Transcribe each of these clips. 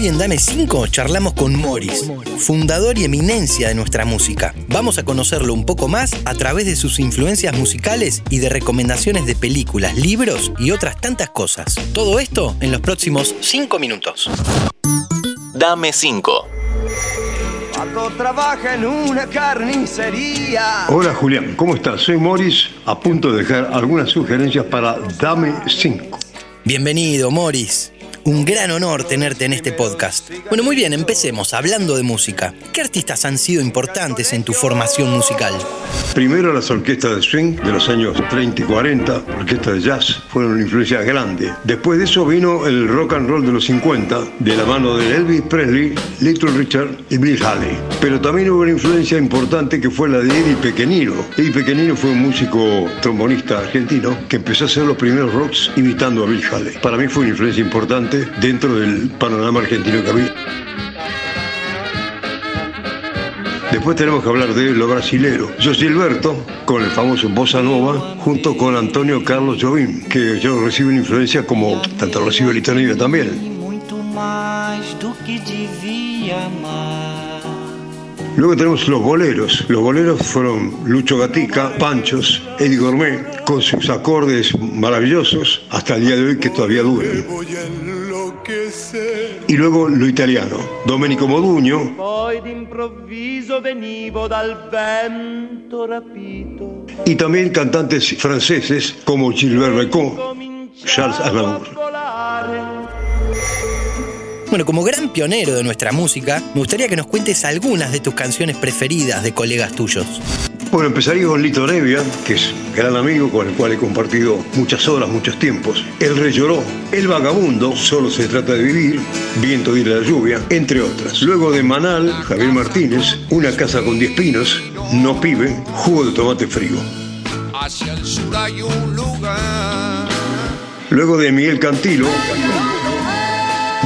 Hoy en Dame 5 charlamos con Morris, fundador y eminencia de nuestra música. Vamos a conocerlo un poco más a través de sus influencias musicales y de recomendaciones de películas, libros y otras tantas cosas. Todo esto en los próximos 5 minutos. Dame 5. Pato trabaja en una carnicería. Hola Julián, ¿cómo estás? Soy Morris, a punto de dejar algunas sugerencias para Dame 5. Bienvenido, Morris. Un gran honor tenerte en este podcast. Bueno, muy bien, empecemos hablando de música. ¿Qué artistas han sido importantes en tu formación musical? Primero las orquestas de swing de los años 30 y 40, orquestas de jazz, fueron una influencia grande. Después de eso vino el rock and roll de los 50, de la mano de Elvis Presley, Little Richard y Bill Haley. Pero también hubo una influencia importante que fue la de Eddie Pequenino. Eddie Pequenino fue un músico trombonista argentino que empezó a hacer los primeros rocks imitando a Bill Haley. Para mí fue una influencia importante dentro del panorama argentino que había. Después tenemos que hablar de lo brasilero. Yo Gilberto, con el famoso Bossa Nova, junto con Antonio Carlos Jobim, que yo recibo una influencia como tanto recibe el italiano también. Luego tenemos los boleros. Los boleros fueron Lucho Gatica, Panchos, Eddie Gourmet, con sus acordes maravillosos hasta el día de hoy que todavía duran. Y luego lo italiano, Domenico Modugno. Y también cantantes franceses como Gilbert Recon, Charles Aznavour. Bueno, como gran pionero de nuestra música, me gustaría que nos cuentes algunas de tus canciones preferidas de colegas tuyos. Bueno, empezaría con Lito Nevia, que es gran amigo con el cual he compartido muchas horas, muchos tiempos. El Rey Lloró, El Vagabundo, Solo se trata de vivir, Viento de la lluvia, entre otras. Luego de Manal, Javier Martínez, Una casa con diez pinos, No pibe, Jugo de tomate frío. Hacia el sur hay un lugar. Luego de Miguel Cantilo,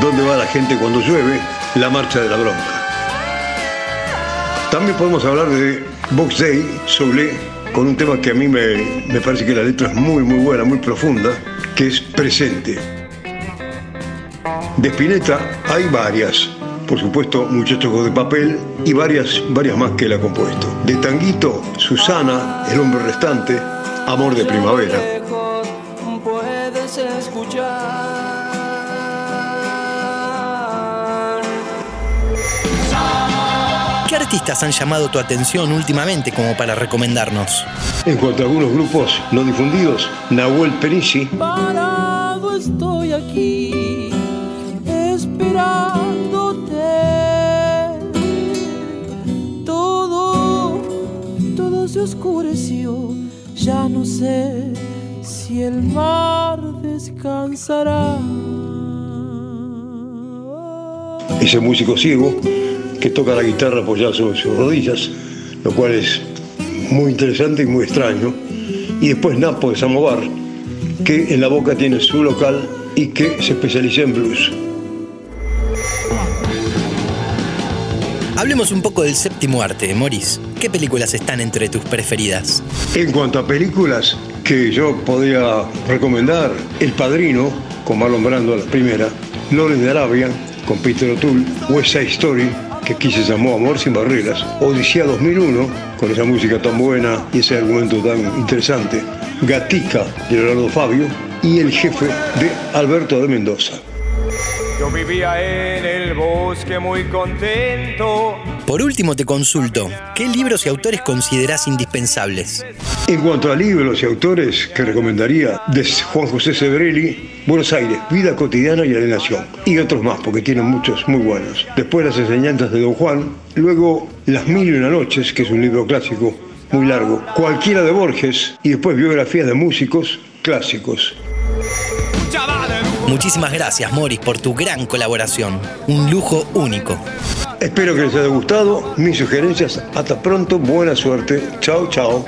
¿Dónde va la gente cuando llueve? La marcha de la bronca. También podemos hablar de Box Day, Soule, con un tema que a mí me, me parece que la letra es muy, muy buena, muy profunda, que es Presente. De Spinetta hay varias, por supuesto, Muchachos de papel y varias, varias más que él ha compuesto. De Tanguito, Susana, El hombre restante, Amor de primavera. ¿Qué artistas han llamado tu atención últimamente como para recomendarnos? En cuanto a algunos grupos no difundidos, Nahuel Penici, Parado estoy aquí esperándote. Todo, todo se oscureció. Ya no sé si el mar descansará. ese músico ciego que toca la guitarra apoyada sobre sus rodillas, lo cual es muy interesante y muy extraño. Y después Napo de Samovar, que en la boca tiene su local y que se especializa en blues. Hablemos un poco del séptimo arte, Morris. ¿Qué películas están entre tus preferidas? En cuanto a películas que yo podría recomendar, El Padrino, con Marlon Brando la primera, Lawrence de Arabia, con Peter O'Toole, West Side Story, que aquí se llamó Amor sin barreras, Odisea 2001, con esa música tan buena y ese argumento tan interesante, Gatica de Leonardo Fabio y El jefe de Alberto de Mendoza. Yo vivía en el bosque muy contento. Por último te consulto, ¿qué libros y autores considerás indispensables? En cuanto a libros y autores que recomendaría, de Juan José Sebrelli, Buenos Aires, Vida cotidiana y alienación. Y otros más, porque tienen muchos muy buenos. Después las enseñanzas de Don Juan, luego Las Mil y una Noches, que es un libro clásico muy largo, cualquiera de Borges, y después biografías de músicos clásicos. Muchísimas gracias, Morris, por tu gran colaboración. Un lujo único. Espero que les haya gustado mis sugerencias. Hasta pronto, buena suerte. Chao, chao.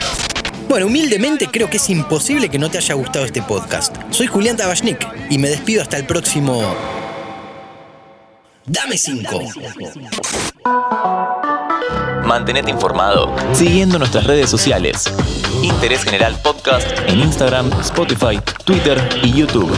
Bueno, humildemente creo que es imposible que no te haya gustado este podcast. Soy Julián Tabachnik y me despido hasta el próximo... Dame 5. Mantenete informado siguiendo nuestras redes sociales. Interés General Podcast en Instagram, Spotify, Twitter y YouTube.